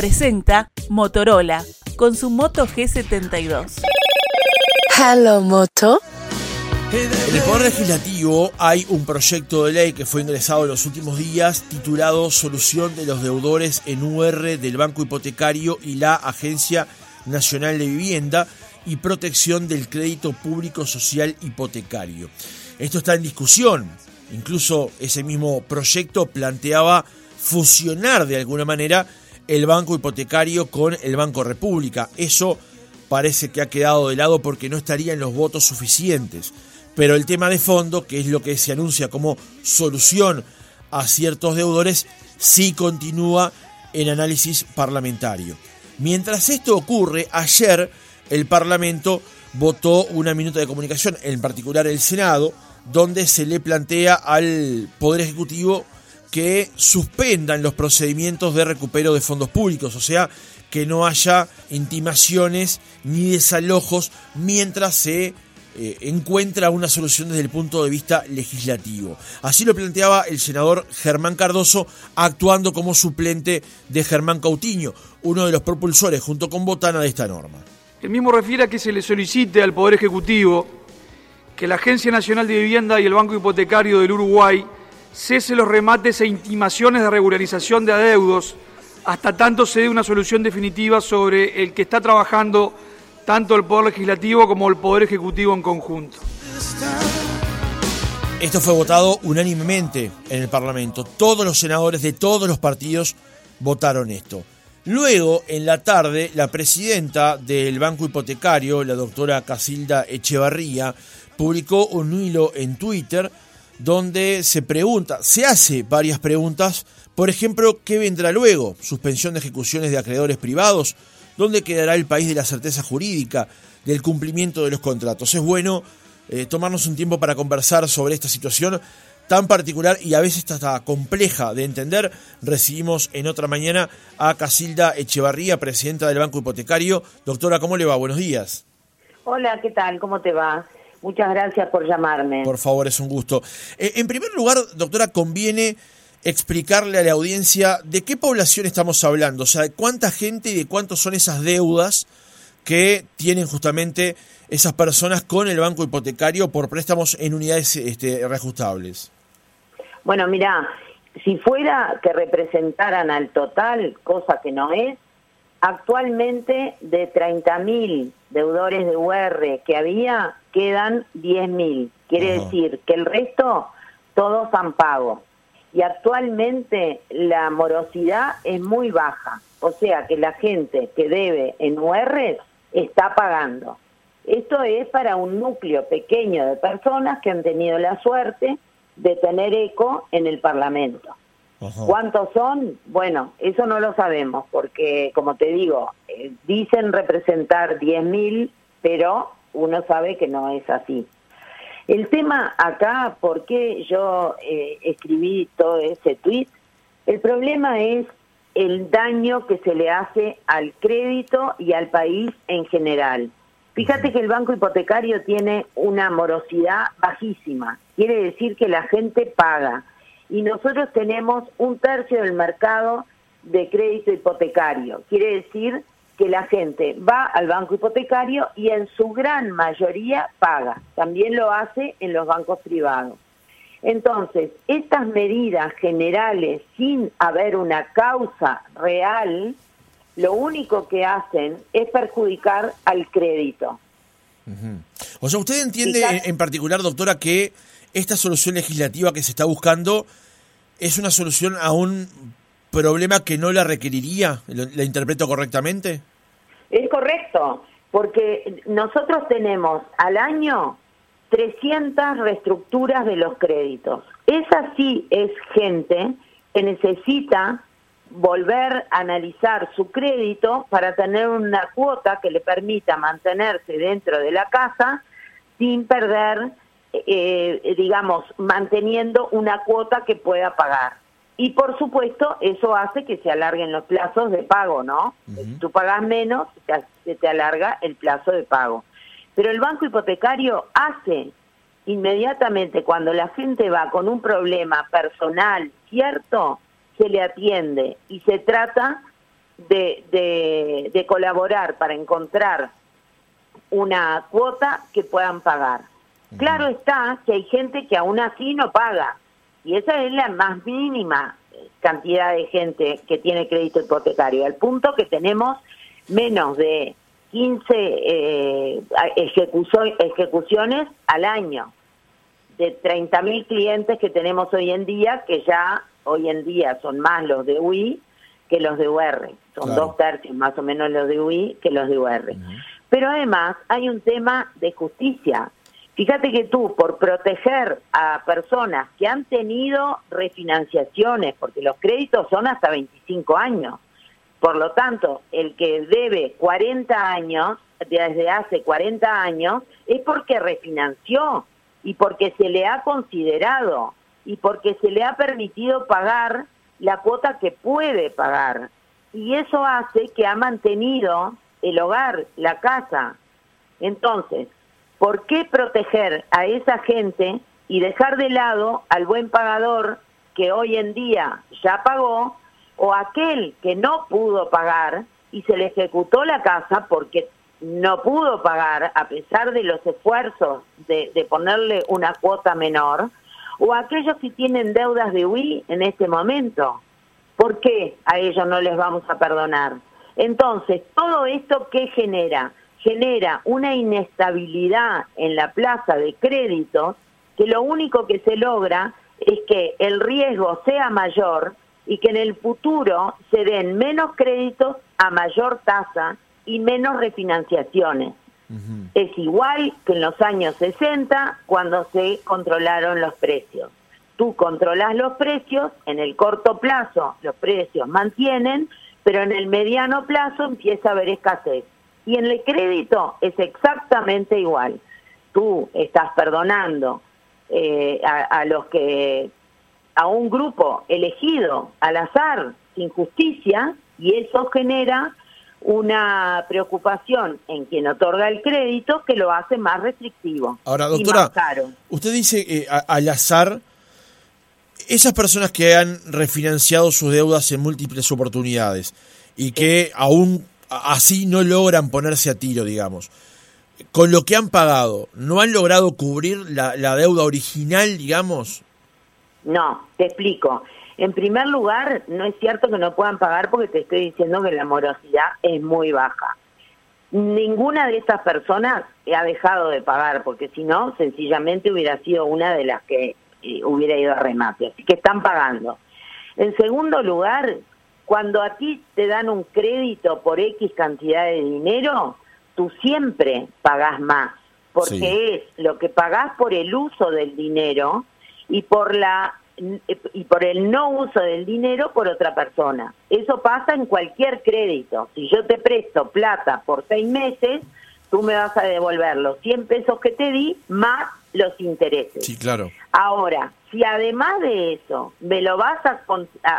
presenta Motorola con su Moto G72. Hello Moto. En el Poder Legislativo hay un proyecto de ley que fue ingresado en los últimos días titulado Solución de los deudores en UR del Banco Hipotecario y la Agencia Nacional de Vivienda y Protección del Crédito Público Social Hipotecario. Esto está en discusión. Incluso ese mismo proyecto planteaba fusionar de alguna manera el Banco Hipotecario con el Banco República. Eso parece que ha quedado de lado porque no estarían los votos suficientes. Pero el tema de fondo, que es lo que se anuncia como solución a ciertos deudores, sí continúa en análisis parlamentario. Mientras esto ocurre, ayer el Parlamento votó una minuta de comunicación, en particular el Senado, donde se le plantea al Poder Ejecutivo que suspendan los procedimientos de recupero de fondos públicos, o sea, que no haya intimaciones ni desalojos mientras se eh, encuentra una solución desde el punto de vista legislativo. Así lo planteaba el senador Germán Cardoso, actuando como suplente de Germán Cautiño, uno de los propulsores junto con Botana de esta norma. El mismo refiere a que se le solicite al Poder Ejecutivo que la Agencia Nacional de Vivienda y el Banco Hipotecario del Uruguay cese los remates e intimaciones de regularización de adeudos hasta tanto se dé una solución definitiva sobre el que está trabajando tanto el Poder Legislativo como el Poder Ejecutivo en conjunto. Esto fue votado unánimemente en el Parlamento. Todos los senadores de todos los partidos votaron esto. Luego, en la tarde, la presidenta del Banco Hipotecario, la doctora Casilda Echevarría, publicó un hilo en Twitter donde se pregunta, se hace varias preguntas, por ejemplo, ¿qué vendrá luego? ¿Suspensión de ejecuciones de acreedores privados? ¿Dónde quedará el país de la certeza jurídica, del cumplimiento de los contratos? Es bueno eh, tomarnos un tiempo para conversar sobre esta situación tan particular y a veces hasta compleja de entender. Recibimos en otra mañana a Casilda Echevarría, presidenta del Banco Hipotecario. Doctora, ¿cómo le va? Buenos días. Hola, ¿qué tal? ¿Cómo te va? Muchas gracias por llamarme. Por favor, es un gusto. Eh, en primer lugar, doctora, conviene explicarle a la audiencia de qué población estamos hablando, o sea, de cuánta gente y de cuántos son esas deudas que tienen justamente esas personas con el banco hipotecario por préstamos en unidades este, reajustables. Bueno, mira, si fuera que representaran al total, cosa que no es, actualmente de 30.000 deudores de UR que había, quedan 10.000. Quiere decir que el resto todos han pago y actualmente la morosidad es muy baja, o sea que la gente que debe en UR está pagando. Esto es para un núcleo pequeño de personas que han tenido la suerte de tener eco en el Parlamento. ¿Cuántos son? Bueno, eso no lo sabemos, porque como te digo, eh, dicen representar 10.000, pero uno sabe que no es así. El tema acá, ¿por qué yo eh, escribí todo ese tweet? El problema es el daño que se le hace al crédito y al país en general. Fíjate que el banco hipotecario tiene una morosidad bajísima, quiere decir que la gente paga y nosotros tenemos un tercio del mercado de crédito hipotecario, quiere decir que la gente va al banco hipotecario y en su gran mayoría paga. También lo hace en los bancos privados. Entonces, estas medidas generales sin haber una causa real, lo único que hacen es perjudicar al crédito. O sea, ¿usted entiende en particular, doctora, que esta solución legislativa que se está buscando es una solución a un problema que no la requeriría? ¿La interpreto correctamente? Es correcto, porque nosotros tenemos al año 300 reestructuras de los créditos. Esa sí es gente que necesita volver a analizar su crédito para tener una cuota que le permita mantenerse dentro de la casa sin perder, eh, digamos, manteniendo una cuota que pueda pagar. Y por supuesto, eso hace que se alarguen los plazos de pago, ¿no? Si tú pagas menos, se te alarga el plazo de pago. Pero el banco hipotecario hace inmediatamente cuando la gente va con un problema personal cierto, se le atiende y se trata de, de, de colaborar para encontrar una cuota que puedan pagar. Claro está que hay gente que aún así no paga, y esa es la más mínima cantidad de gente que tiene crédito hipotecario, al punto que tenemos menos de 15 eh, ejecuciones al año de 30 mil clientes que tenemos hoy en día, que ya hoy en día son más los de UI que los de UR. Son dos tercios más o menos los de UI que los de UR. Pero además hay un tema de justicia. Fíjate que tú, por proteger a personas que han tenido refinanciaciones, porque los créditos son hasta 25 años, por lo tanto, el que debe 40 años, desde hace 40 años, es porque refinanció y porque se le ha considerado y porque se le ha permitido pagar la cuota que puede pagar. Y eso hace que ha mantenido el hogar, la casa. Entonces, ¿por qué proteger a esa gente y dejar de lado al buen pagador que hoy en día ya pagó o aquel que no pudo pagar y se le ejecutó la casa porque no pudo pagar a pesar de los esfuerzos de, ponerle una cuota menor, o aquellos que tienen deudas de UI en este momento. ¿Por qué a ellos no les vamos a perdonar? Entonces, todo esto ¿qué genera? Genera una inestabilidad en la plaza de créditos que lo único que se logra es que el riesgo sea mayor y que en el futuro se den menos créditos a mayor tasa y menos refinanciaciones. Es igual que en los años 60 cuando se controlaron los precios. Tú controlas los precios, en el corto plazo los precios mantienen, pero en el mediano plazo empieza a haber escasez. Y en el crédito es exactamente igual. Tú estás perdonando eh, a, los que, a un grupo elegido al azar, sin justicia, y eso genera una preocupación en quien otorga el crédito que lo hace más restrictivo. Ahora, doctora, usted dice eh, al azar, esas personas que han refinanciado sus deudas en múltiples oportunidades y que aún así no logran ponerse a tiro, digamos. Con lo que han pagado, ¿no han logrado cubrir la, deuda original, digamos? No, te explico. En primer lugar, no es cierto que no puedan pagar porque te estoy diciendo que la morosidad es muy baja. Ninguna de estas personas ha dejado de pagar porque si no, sencillamente hubiera sido una de las que eh, hubiera ido a remate. Así que están pagando. En segundo lugar, cuando a ti te dan un crédito por X cantidad de dinero, tú siempre pagás más, porque es lo que pagás por el uso del dinero y por la y por el no uso del dinero por otra persona. Eso pasa en cualquier crédito. Si yo te presto plata por seis meses, tú me vas a devolver los 100 pesos que te di más los intereses. Sí, claro. Ahora, si además de eso me lo vas a,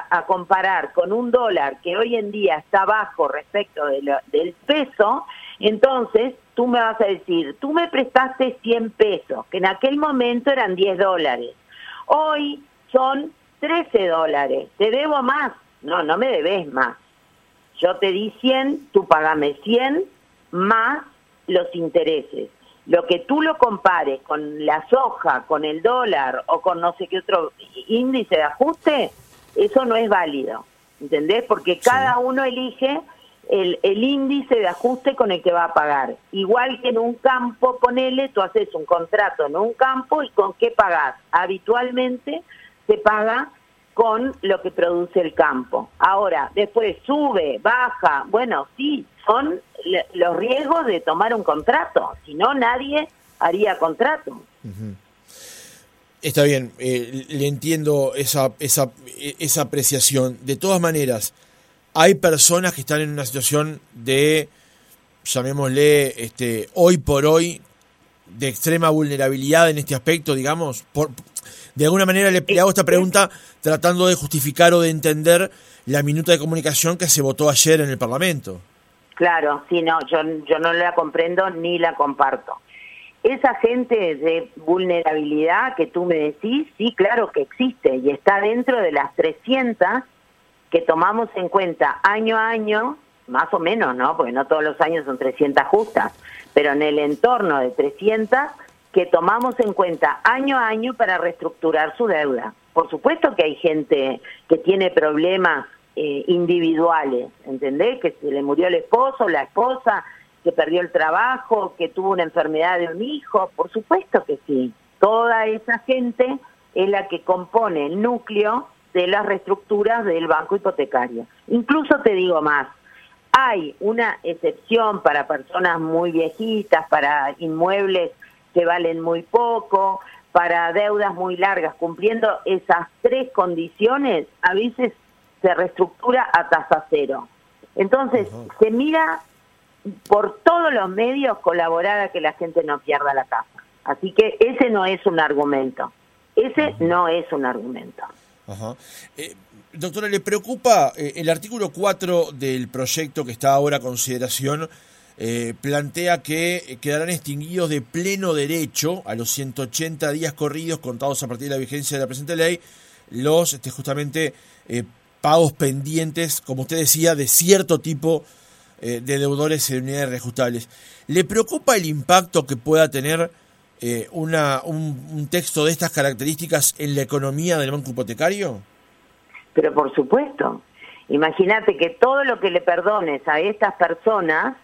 a, comparar con un dólar que hoy en día está bajo respecto del peso, entonces tú me vas a decir, tú me prestaste 100 pesos, que en aquel momento eran 10 dólares. Hoy son 13 dólares. ¿Te debo más? No, no me debes más. Yo te di 100, tú pagame 100 más los intereses. Lo que tú lo compares con la soja, con el dólar o con no sé qué otro índice de ajuste, eso no es válido, ¿entendés? Porque cada uno elige el, el, índice de ajuste con el que va a pagar. Igual que en un campo, ponele, tú haces un contrato en un campo y con qué pagas. Habitualmente se paga con lo que produce el campo. Ahora, después sube, baja, bueno, sí, son los riesgos de tomar un contrato, si no nadie haría contrato. Está bien, eh, le entiendo esa, esa, esa apreciación. De todas maneras, hay personas que están en una situación de, llamémosle, este, hoy por hoy, de extrema vulnerabilidad en este aspecto, digamos, por, de alguna manera le, hago esta pregunta tratando de justificar o de entender la minuta de comunicación que se votó ayer en el Parlamento. Claro, sí, no, yo, yo no la comprendo ni la comparto. Esa gente de vulnerabilidad que tú me decís, sí, claro que existe y está dentro de las 300 que tomamos en cuenta año a año, más o menos, ¿no? Porque no todos los años son 300 justas, pero en el entorno de 300 que tomamos en cuenta año a año para reestructurar su deuda. Por supuesto que hay gente que tiene problemas eh, individuales, ¿entendés? Que se le murió el esposo, la esposa, que perdió el trabajo, que tuvo una enfermedad de un hijo, por supuesto que sí. Toda esa gente es la que compone el núcleo de las reestructuras del banco hipotecario. Incluso te digo más, hay una excepción para personas muy viejitas, para inmuebles que valen muy poco, para deudas muy largas, cumpliendo esas tres condiciones, a veces se reestructura a tasa cero. Entonces, se mira por todos los medios colaborar a que la gente no pierda la casa. Así que ese no es un argumento. Ese no es un argumento. Ajá. Eh, doctora, ¿le preocupa eh, el artículo 4 del proyecto que está ahora a consideración? Eh, plantea que quedarán extinguidos de pleno derecho a los 180 días corridos contados a partir de la vigencia de la presente ley los este, justamente pagos pendientes, como usted decía, de cierto tipo de deudores en unidades reajustables. ¿Le preocupa el impacto que pueda tener eh, un, texto de estas características en la economía del banco hipotecario? Pero por supuesto. Imagínate que todo lo que le perdones a estas personas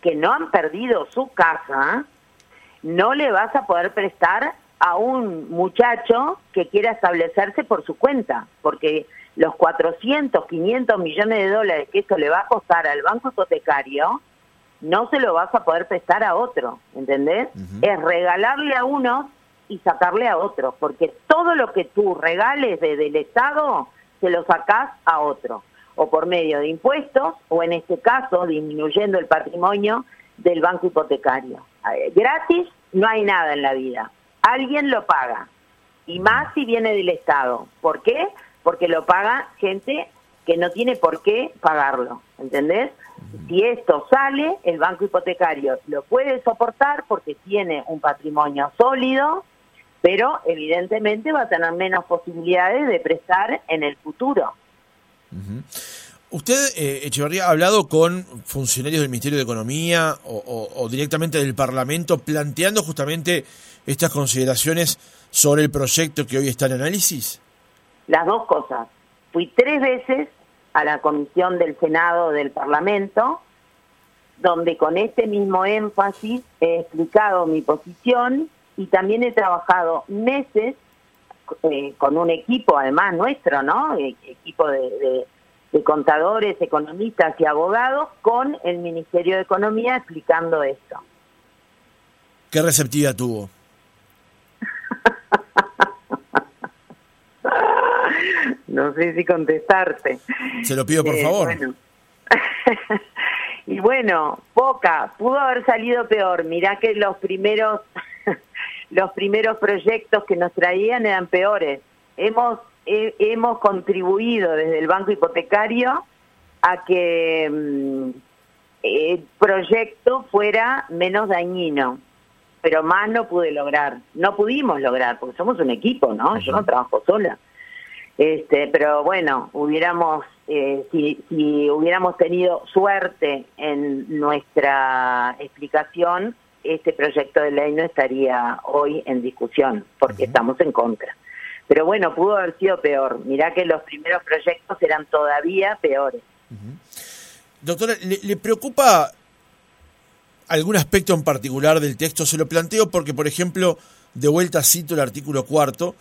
que no han perdido su casa, no le vas a poder prestar a un muchacho que quiera establecerse por su cuenta, porque los 400, 500 millones de dólares que eso le va a costar al banco hipotecario, no se lo vas a poder prestar a otro, ¿entendés? Es regalarle a uno y sacarle a otro, porque todo lo que tú regales desde el Estado, se lo sacás a otro, o por medio de impuestos, o en este caso disminuyendo el patrimonio del banco hipotecario. Gratis no hay nada en la vida, alguien lo paga, y más si viene del Estado. ¿Por qué? Porque lo paga gente que no tiene por qué pagarlo, ¿entendés? Si esto sale, el banco hipotecario lo puede soportar porque tiene un patrimonio sólido, pero evidentemente va a tener menos posibilidades de prestar en el futuro. ¿Usted, eh, Echeverría, ha hablado con funcionarios del Ministerio de Economía o, directamente del Parlamento planteando justamente estas consideraciones sobre el proyecto que hoy está en análisis? Las dos cosas. Fui tres veces a la comisión del Senado del Parlamento, donde con este mismo énfasis he explicado mi posición y también he trabajado meses eh, con un equipo, además nuestro, ¿no? E-, equipo de, de contadores, economistas y abogados con el Ministerio de Economía explicando esto. ¿Qué receptividad tuvo? no sé si contestarte. Se lo pido por eh, favor. y bueno, poca, pudo haber salido peor. Mirá que los primeros los primeros proyectos que nos traían eran peores. Hemos hemos contribuido desde el Banco Hipotecario a que mm, el proyecto fuera menos dañino, pero más no pude lograr. No pudimos lograr, porque somos un equipo, ¿no? Yo no trabajo sola. Este, pero bueno, hubiéramos, eh, si, si hubiéramos tenido suerte en nuestra explicación, este proyecto de ley no estaría hoy en discusión, porque estamos en contra. Pero bueno, pudo haber sido peor. Mirá que los primeros proyectos eran todavía peores. Doctora, ¿le, preocupa algún aspecto en particular del texto? Se lo planteo porque, por ejemplo, de vuelta cito el artículo cuarto,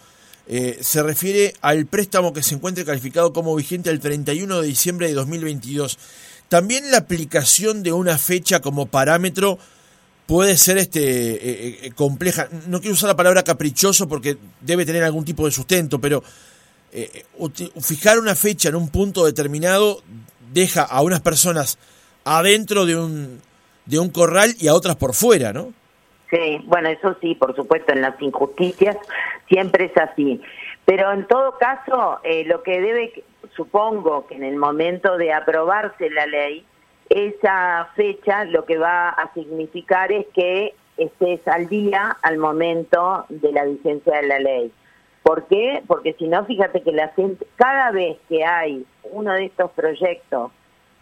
eh, se refiere al préstamo que se encuentre calificado como vigente el 31 de diciembre de 2022. También la aplicación de una fecha como parámetro puede ser este eh, eh, compleja. No quiero usar la palabra caprichoso porque debe tener algún tipo de sustento, pero fijar una fecha en un punto determinado deja a unas personas adentro de un de un corral y a otras por fuera, ¿no? Sí, bueno, eso sí, por supuesto, en las injusticias siempre es así. Pero en todo caso, eh, lo que debe, supongo que en el momento de aprobarse la ley, esa fecha lo que va a significar es que estés al día al momento de la vigencia de la ley. ¿Por qué? Porque si no, fíjate que la gente, cada vez que hay uno de estos proyectos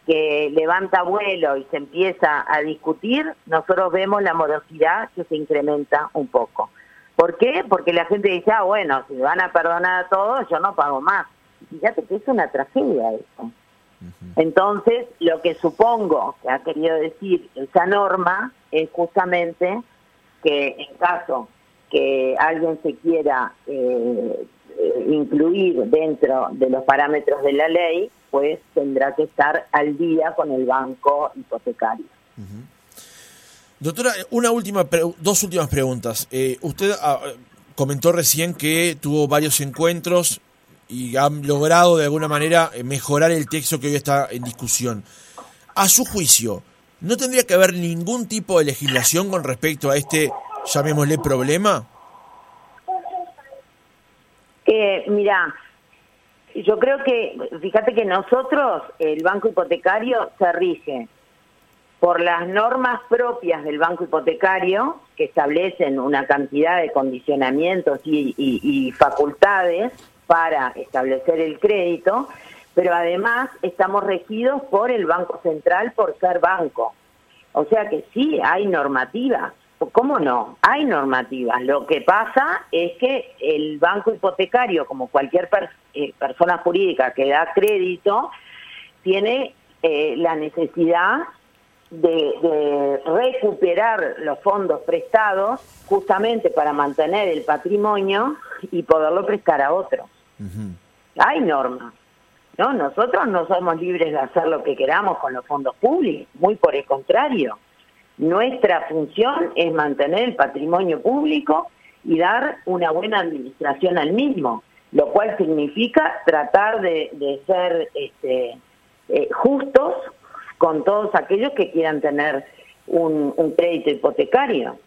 que levanta vuelo y se empieza a discutir, nosotros vemos la morosidad que se incrementa un poco. ¿Por qué? Porque la gente dice, ah, bueno, si van a perdonar a todos, yo no pago más. Fíjate que es una tragedia eso. Entonces, lo que supongo que ha querido decir esa norma es justamente que en caso que alguien se quiera eh, incluir dentro de los parámetros de la ley, pues tendrá que estar al día con el banco hipotecario. Doctora, una última, dos últimas preguntas. Eh, usted ah, comentó recién que tuvo varios encuentros y han logrado de alguna manera mejorar el texto que hoy está en discusión. A su juicio, ¿no tendría que haber ningún tipo de legislación con respecto a este, llamémosle, problema? Eh, mira, yo creo que, fíjate que nosotros, el banco hipotecario, se rige por las normas propias del banco hipotecario, que establecen una cantidad de condicionamientos y, facultades para establecer el crédito, pero además estamos regidos por el Banco Central por ser banco. O sea que sí, hay normativa. ¿Cómo no? Hay normativas. Lo que pasa es que el banco hipotecario, como cualquier eh, persona jurídica que da crédito, tiene eh, la necesidad de, recuperar los fondos prestados justamente para mantener el patrimonio y poderlo prestar a Hay normas. ¿no? Nosotros no somos libres de hacer lo que queramos con los fondos públicos, muy por el contrario. Nuestra función es mantener el patrimonio público y dar una buena administración al mismo, lo cual significa tratar de, ser este, eh, justos con todos aquellos que quieran tener un, crédito hipotecario.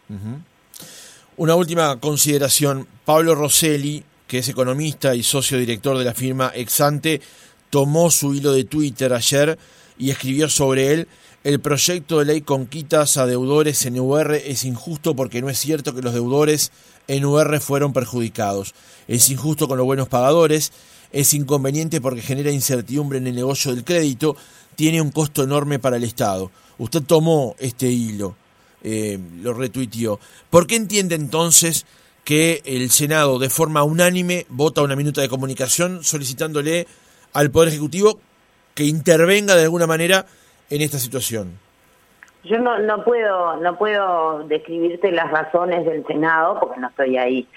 Una última consideración. Pablo Rosselli, que es economista y socio director de la firma Exante, tomó su hilo de Twitter ayer y escribió sobre él el proyecto de ley con quitas a deudores en UR es injusto porque no es cierto que los deudores en UR fueron perjudicados. Es injusto con los buenos pagadores, es inconveniente porque genera incertidumbre en el negocio del crédito, tiene un costo enorme para el Estado. Usted tomó este hilo, eh, lo retuiteó. ¿Por qué entiende entonces que el Senado de forma unánime vota una minuta de comunicación solicitándole al Poder Ejecutivo que intervenga de alguna manera en esta situación? Yo no, no puedo no puedo describirte las razones del Senado porque no estoy ahí.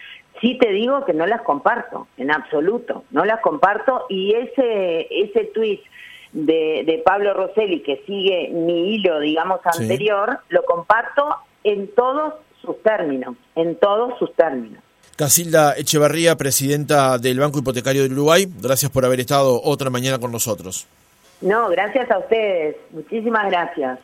Sí te digo que no las comparto en absoluto, no las comparto y ese ese tuit de, de Pablo Rosselli que sigue mi hilo, digamos, anterior, lo comparto en todos sus términos, en todos sus términos. Casilda Echevarría, presidenta del Banco Hipotecario del Uruguay, gracias por haber estado otra mañana con nosotros. No, gracias a ustedes. Muchísimas gracias.